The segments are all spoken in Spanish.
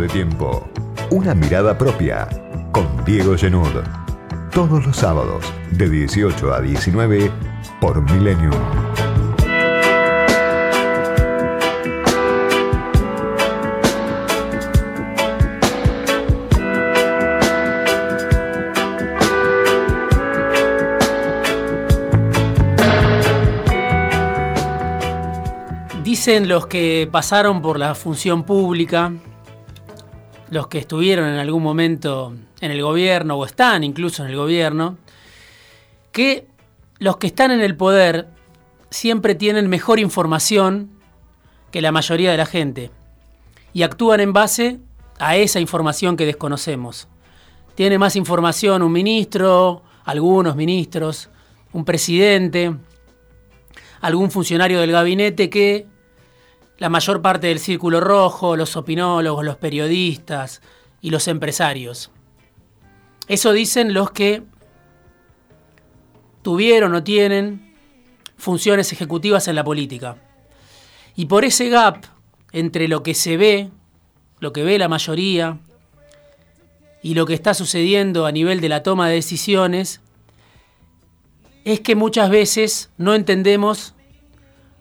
de tiempo. Una mirada propia con Diego Genud. Todos los sábados de 18 a 19 por Millennium. Dicen los que pasaron por la función pública, los que estuvieron en algún momento en el gobierno o están incluso en el gobierno, que los que están en el poder siempre tienen mejor información que la mayoría de la gente y actúan en base a esa información que desconocemos. Tiene más información un ministro, algunos ministros, un presidente, algún funcionario del gabinete que la mayor parte del círculo rojo, los opinólogos, los periodistas y los empresarios. Eso dicen los que tuvieron o tienen funciones ejecutivas en la política. Y por ese gap entre lo que se ve, lo que ve la mayoría, y lo que está sucediendo a nivel de la toma de decisiones, es que muchas veces no entendemos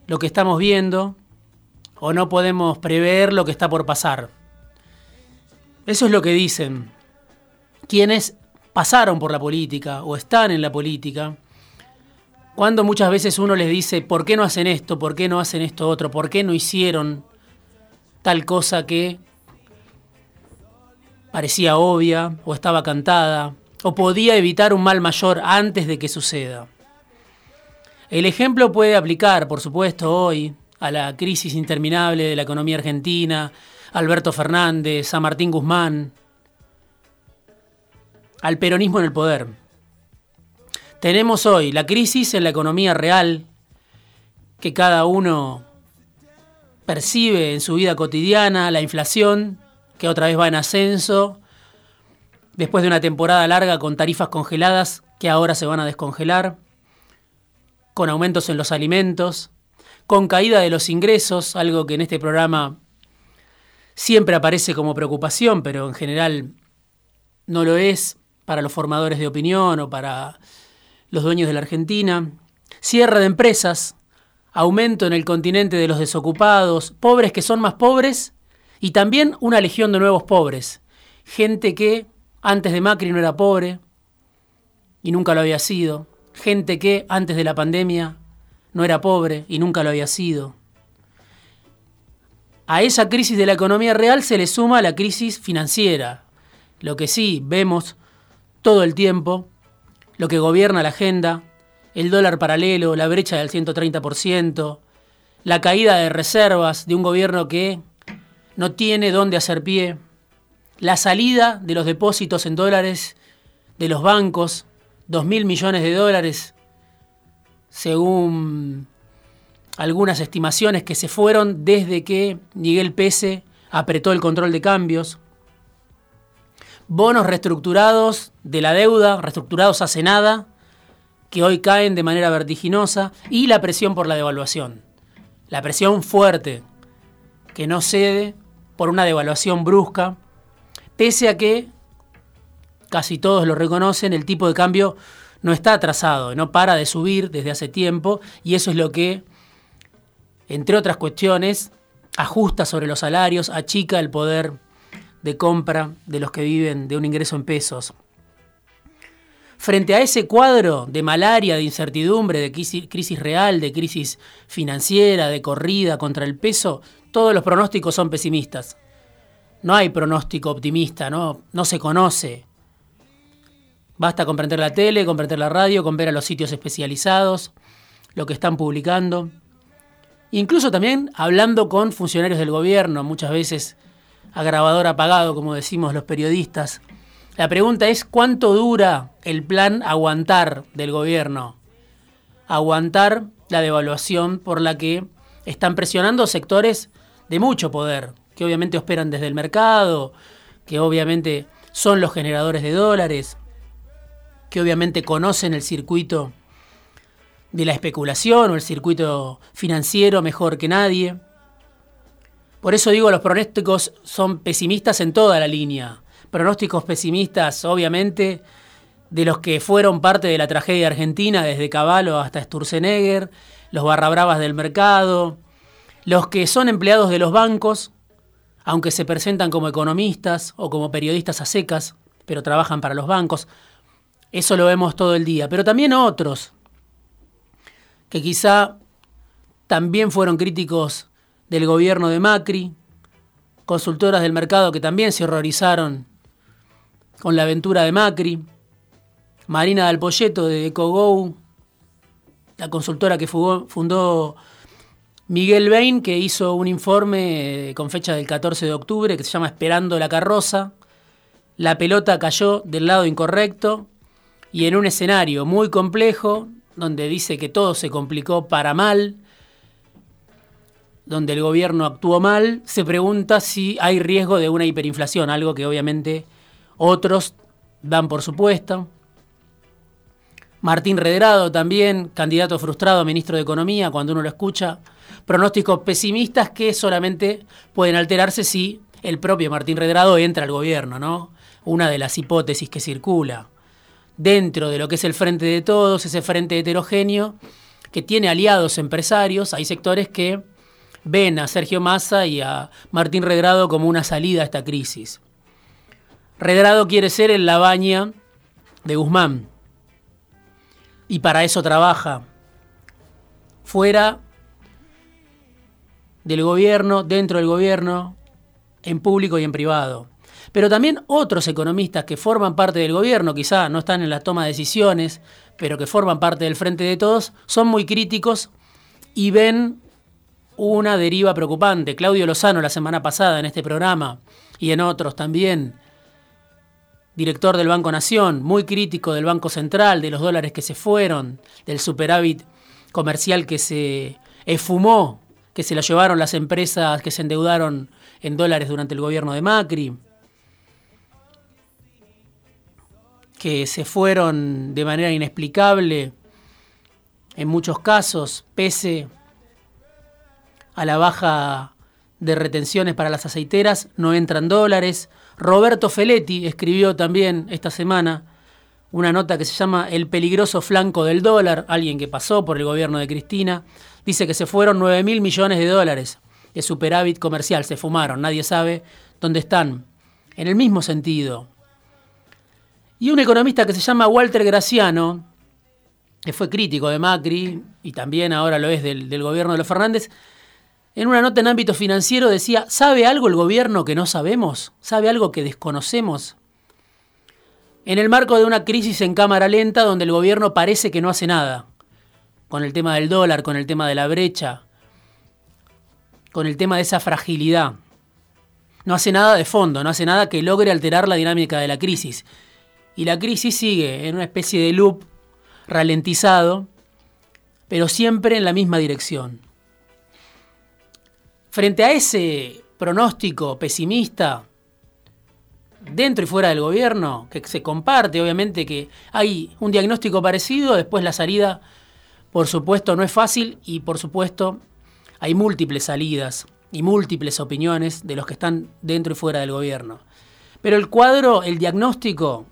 lo que estamos viendo o no podemos prever lo que está por pasar. Eso es lo que dicen quienes pasaron por la política o están en la política, cuando muchas veces uno les dice, ¿por qué no hacen esto? ¿Por qué no hacen esto otro? ¿Por qué no hicieron tal cosa que parecía obvia o estaba cantada o podía evitar un mal mayor antes de que suceda? El ejemplo puede aplicar, por supuesto, hoy a la crisis interminable de la economía argentina, Alberto Fernández, San Martín Guzmán, al peronismo en el poder. Tenemos hoy la crisis en la economía real que cada uno percibe en su vida cotidiana, la inflación que otra vez va en ascenso, después de una temporada larga con tarifas congeladas que ahora se van a descongelar, con aumentos en los alimentos, con caída de los ingresos, algo que en este programa siempre aparece como preocupación, pero en general no lo es para los formadores de opinión o para los dueños de la Argentina. Cierre de empresas, aumento en el continente de los desocupados, pobres que son más pobres y también una legión de nuevos pobres. Gente que antes de Macri no era pobre y nunca lo había sido. Gente que antes de la pandemia no era pobre y nunca lo había sido. A esa crisis de la economía real se le suma la crisis financiera. Lo que sí vemos todo el tiempo, lo que gobierna la agenda, el dólar paralelo, la brecha del 130%, la caída de reservas de un gobierno que no tiene dónde hacer pie, la salida de los depósitos en dólares de los bancos, 2 mil millones de dólares según algunas estimaciones que se fueron desde que Miguel Pese apretó el control de cambios. Bonos reestructurados de la deuda, reestructurados hace nada, que hoy caen de manera vertiginosa, y la presión por la devaluación. La presión fuerte, que no cede por una devaluación brusca, pese a que, casi todos lo reconocen, el tipo de cambio no está atrasado, no para de subir desde hace tiempo y eso es lo que, entre otras cuestiones, ajusta sobre los salarios, achica el poder de compra de los que viven de un ingreso en pesos. Frente a ese cuadro de malaria, de incertidumbre, de crisis real, de crisis financiera, de corrida contra el peso, todos los pronósticos son pesimistas. No hay pronóstico optimista, no, no se conoce Basta con prender la tele, con prender la radio, con ver a los sitios especializados, lo que están publicando. Incluso también hablando con funcionarios del gobierno, muchas veces a grabador apagado, como decimos los periodistas. La pregunta es cuánto dura el plan aguantar del gobierno. Aguantar la devaluación por la que están presionando sectores de mucho poder, que obviamente operan desde el mercado, que obviamente son los generadores de dólares, que obviamente conocen el circuito de la especulación o el circuito financiero mejor que nadie. Por eso digo, los pronósticos son pesimistas en toda la línea. Pronósticos pesimistas, obviamente, de los que fueron parte de la tragedia argentina, desde Caballo hasta Sturzenegger, los barrabravas del mercado, los que son empleados de los bancos, aunque se presentan como economistas o como periodistas a secas, pero trabajan para los bancos. Eso lo vemos todo el día. Pero también otros, que quizá también fueron críticos del gobierno de Macri, consultoras del mercado que también se horrorizaron con la aventura de Macri, Marina del Polleto de EcoGo, la consultora que fundó Miguel Bain, que hizo un informe con fecha del 14 de octubre que se llama Esperando la carroza. La pelota cayó del lado incorrecto y en un escenario muy complejo, donde dice que todo se complicó para mal, donde el gobierno actuó mal, se pregunta si hay riesgo de una hiperinflación, algo que obviamente otros dan por supuesto. Martín Redrado también, candidato frustrado a ministro de Economía, cuando uno lo escucha. Pronósticos pesimistas que solamente pueden alterarse si el propio Martín Redrado entra al gobierno, ¿no? Una de las hipótesis que circula. Dentro de lo que es el frente de todos, ese frente heterogéneo, que tiene aliados empresarios, hay sectores que ven a Sergio Massa y a Martín Redrado como una salida a esta crisis. Redrado quiere ser el Labaña de Guzmán y para eso trabaja. Fuera del gobierno, dentro del gobierno, en público y en privado. Pero también otros economistas que forman parte del gobierno, quizá no están en la toma de decisiones, pero que forman parte del frente de todos, son muy críticos y ven una deriva preocupante. Claudio Lozano la semana pasada en este programa y en otros también director del Banco Nación, muy crítico del Banco Central, de los dólares que se fueron, del superávit comercial que se esfumó, que se lo llevaron las empresas que se endeudaron en dólares durante el gobierno de Macri, que se fueron de manera inexplicable en muchos casos, pese a la baja de retenciones para las aceiteras, no entran dólares, Roberto Feletti escribió también esta semana una nota que se llama El peligroso flanco del dólar, alguien que pasó por el gobierno de Cristina, dice que se fueron 9 mil millones de dólares de superávit comercial, se fumaron, nadie sabe dónde están. En el mismo sentido. Y un economista que se llama Walter Graciano, que fue crítico de Macri y también ahora lo es del, gobierno de los Fernández, en una nota en ámbito financiero decía, ¿sabe algo el gobierno que no sabemos? ¿Sabe algo que desconocemos? En el marco de una crisis en cámara lenta donde el gobierno parece que no hace nada, con el tema del dólar, con el tema de la brecha, con el tema de esa fragilidad. No hace nada de fondo, no hace nada que logre alterar la dinámica de la crisis. Y la crisis sigue en una especie de loop ralentizado, pero siempre en la misma dirección. Frente a ese pronóstico pesimista, dentro y fuera del gobierno, que se comparte, obviamente que hay un diagnóstico parecido, después la salida, por supuesto, no es fácil y por supuesto hay múltiples salidas y múltiples opiniones de los que están dentro y fuera del gobierno. Pero el cuadro, el diagnóstico,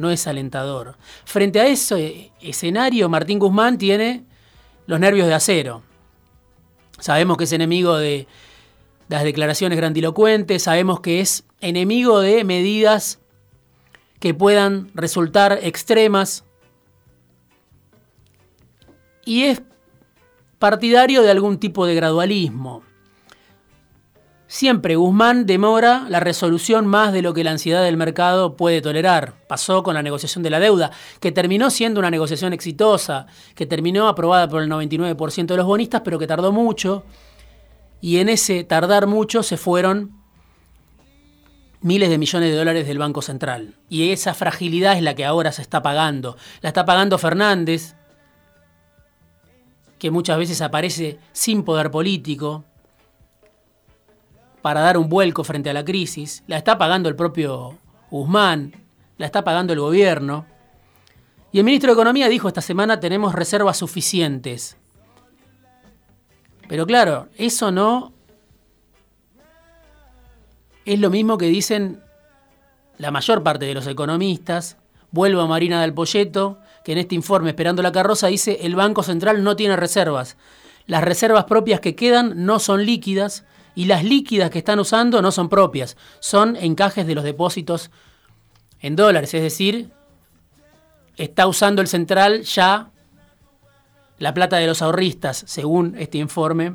no es alentador. Frente a ese escenario, Martín Guzmán tiene los nervios de acero. Sabemos que es enemigo de las declaraciones grandilocuentes, sabemos que es enemigo de medidas que puedan resultar extremas y es partidario de algún tipo de gradualismo. Siempre Guzmán demora la resolución más de lo que la ansiedad del mercado puede tolerar. Pasó con la negociación de la deuda, que terminó siendo una negociación exitosa, que terminó aprobada por el 99% de los bonistas, pero que tardó mucho. Y en ese tardar mucho se fueron miles de millones de dólares del Banco Central. Y esa fragilidad es la que ahora se está pagando. La está pagando Fernández, que muchas veces aparece sin poder político, para dar un vuelco frente a la crisis, la está pagando el propio Guzmán, la está pagando el gobierno. Y el ministro de Economía dijo esta semana tenemos reservas suficientes. Pero claro, eso no es lo mismo que dicen la mayor parte de los economistas. Vuelvo a Marina del Polleto, que en este informe Esperando la Carroza dice el Banco Central no tiene reservas. Las reservas propias que quedan no son líquidas y las líquidas que están usando no son propias, son encajes de los depósitos en dólares, es decir, está usando el central ya la plata de los ahorristas, según este informe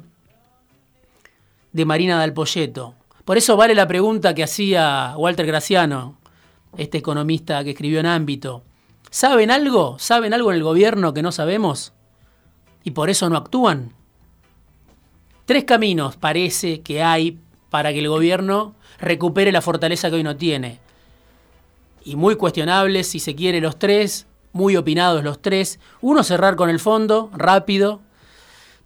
de Marina del Polleto. Por eso vale la pregunta que hacía Walter Graciano, este economista que escribió en ámbito. ¿Saben algo? ¿Saben algo en el gobierno que no sabemos? ¿Y por eso no actúan? Tres caminos parece que hay para que el gobierno recupere la fortaleza que hoy no tiene. Y muy cuestionables, si se quiere, los tres, muy opinados los tres. Uno, cerrar con el fondo, rápido,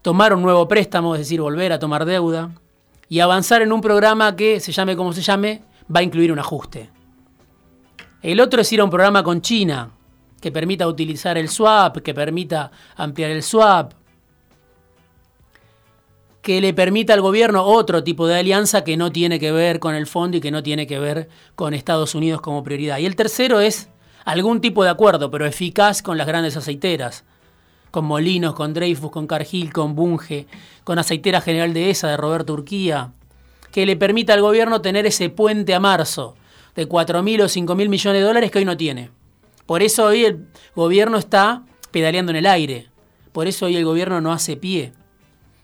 tomar un nuevo préstamo, es decir, volver a tomar deuda, y avanzar en un programa que, se llame como se llame, va a incluir un ajuste. El otro es ir a un programa con China, que permita utilizar el swap, que permita ampliar el swap, que le permita al gobierno otro tipo de alianza que no tiene que ver con el fondo y que no tiene que ver con Estados Unidos como prioridad. Y el tercero es algún tipo de acuerdo, pero eficaz con las grandes aceiteras, con Molinos, con Dreyfus, con Cargill, con Bunge, con Aceitera General de ESA de Roberto Urquía, que le permita al gobierno tener ese puente a marzo de 4.000 o 5.000 millones de dólares que hoy no tiene. Por eso hoy el gobierno está pedaleando en el aire. Por eso hoy el gobierno no hace pie.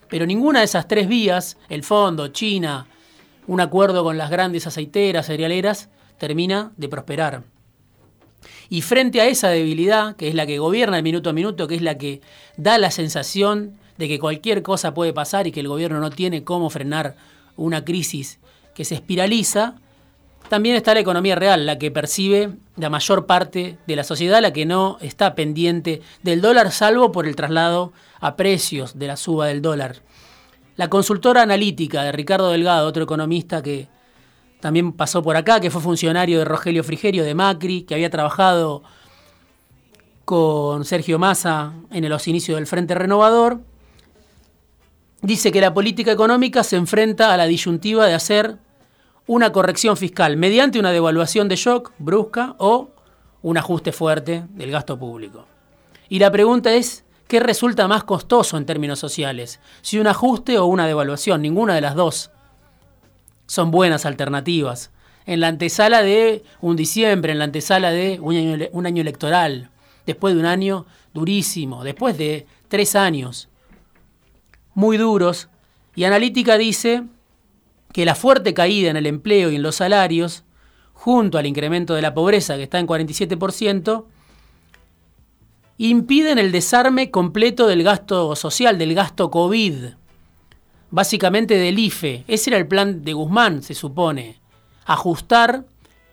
Pero ninguna de esas tres vías, el fondo, China, un acuerdo con las grandes aceiteras, cerealeras, termina de prosperar. Y frente a esa debilidad, que es la que gobierna el minuto a minuto, que es la que da la sensación de que cualquier cosa puede pasar y que el gobierno no tiene cómo frenar una crisis que se espiraliza, también está la economía real, la que percibe la mayor parte de la sociedad, la que no está pendiente del dólar, salvo por el traslado a precios de la suba del dólar. La consultora analítica de Ricardo Delgado, otro economista que también pasó por acá, que fue funcionario de Rogelio Frigerio, de Macri, que había trabajado con Sergio Massa en los inicios del Frente Renovador, dice que la política económica se enfrenta a la disyuntiva de hacer una corrección fiscal mediante una devaluación de shock brusca o un ajuste fuerte del gasto público. Y la pregunta es, ¿qué resulta más costoso en términos sociales? Si un ajuste o una devaluación, ninguna de las dos. Son buenas alternativas. En la antesala de un diciembre, en la antesala de un año, año electoral, después de un año durísimo, después de tres años muy duros, y Analítica dice que la fuerte caída en el empleo y en los salarios, junto al incremento de la pobreza que está en 47%, impiden el desarme completo del gasto social, del gasto COVID, básicamente del IFE. Ese era el plan de Guzmán, se supone. Ajustar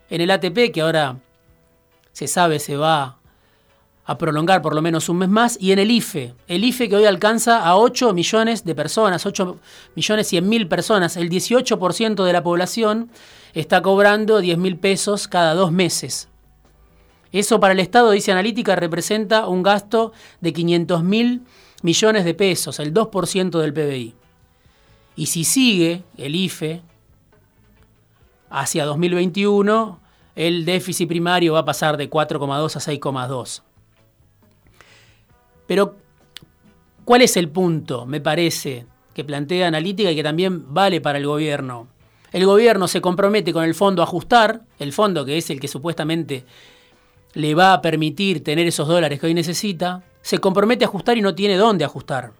en el ATP, que ahora se sabe se va a prolongar por lo menos un mes más, y en el IFE, el IFE que hoy alcanza a 8 millones de personas, 8 millones 100 mil personas, el 18% de la población está cobrando 10 mil pesos cada dos meses. Eso para el Estado, dice Analítica, representa un gasto de 500 mil millones de pesos, el 2% del PBI. Y si sigue el IFE hacia 2021, el déficit primario va a pasar de 4,2 a 6,2. Pero, ¿cuál es el punto, me parece, que plantea Analítica y que también vale para el gobierno? El gobierno se compromete con el fondo a ajustar, el fondo que es el que supuestamente le va a permitir tener esos dólares que hoy necesita, se compromete a ajustar y no tiene dónde ajustar.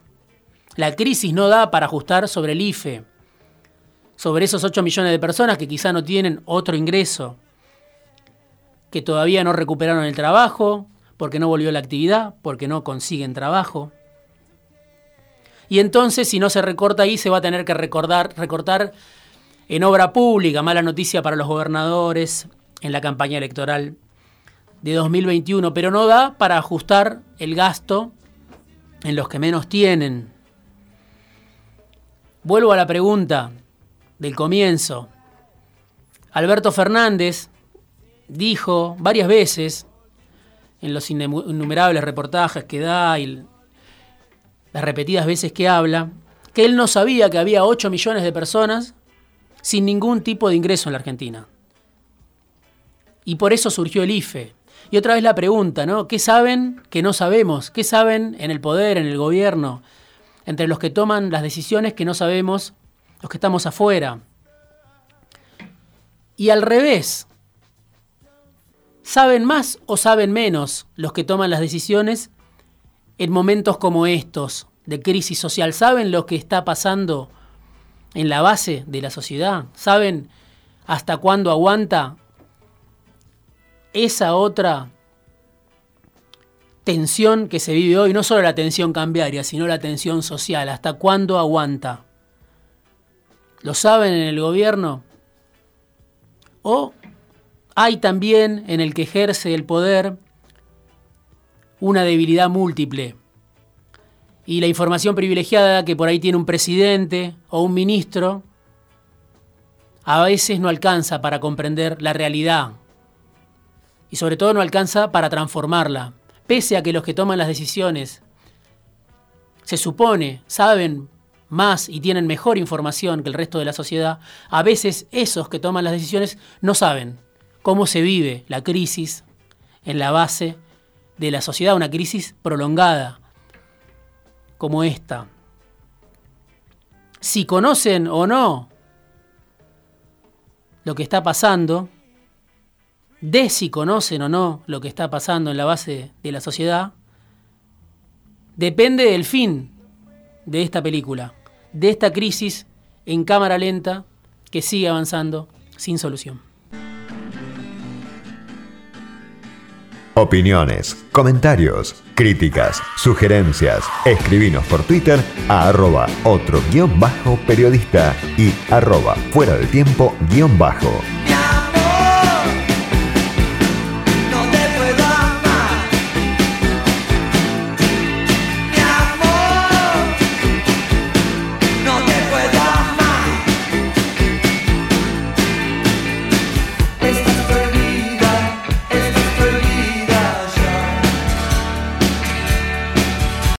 La crisis no da para ajustar sobre el IFE, sobre esos 8 millones de personas que quizá no tienen otro ingreso, que todavía no recuperaron el trabajo, porque no volvió la actividad, porque no consiguen trabajo. Y entonces, si no se recorta ahí, se va a tener que recordar, recortar en obra pública, mala noticia para los gobernadores en la campaña electoral de 2021, pero no da para ajustar el gasto en los que menos tienen. Vuelvo a la pregunta del comienzo. Alberto Fernández dijo varias veces en los innumerables reportajes que da y las repetidas veces que habla, que él no sabía que había 8 millones de personas sin ningún tipo de ingreso en la Argentina. Y por eso surgió el IFE. Y otra vez la pregunta, ¿no? ¿Qué saben que no sabemos? ¿Qué saben en el poder, en el gobierno, entre los que toman las decisiones que no sabemos, los que estamos afuera? Y al revés, ¿saben más o saben menos los que toman las decisiones en momentos como estos de crisis social? ¿Saben lo que está pasando en la base de la sociedad? ¿Saben hasta cuándo aguanta esa otra tensión que se vive hoy? No solo la tensión cambiaria, sino la tensión social. ¿Hasta cuándo aguanta? ¿Lo saben en el gobierno? ¿O hay también en el que ejerce el poder una debilidad múltiple? Y la información privilegiada que por ahí tiene un presidente o un ministro a veces no alcanza para comprender la realidad y sobre todo no alcanza para transformarla. Pese a que los que toman las decisiones se supone saben más y tienen mejor información que el resto de la sociedad, a veces esos que toman las decisiones no saben cómo se vive la crisis en la base de la sociedad, una crisis prolongada como esta. Si conocen o no lo que está pasando, de si conocen o no lo que está pasando en la base de la sociedad, depende del fin de esta película de esta crisis en cámara lenta que sigue avanzando sin solución. Opiniones, comentarios, críticas, sugerencias, escribinos por Twitter a arroba otro guion bajo periodista y arroba fuera de tiempo guion bajo.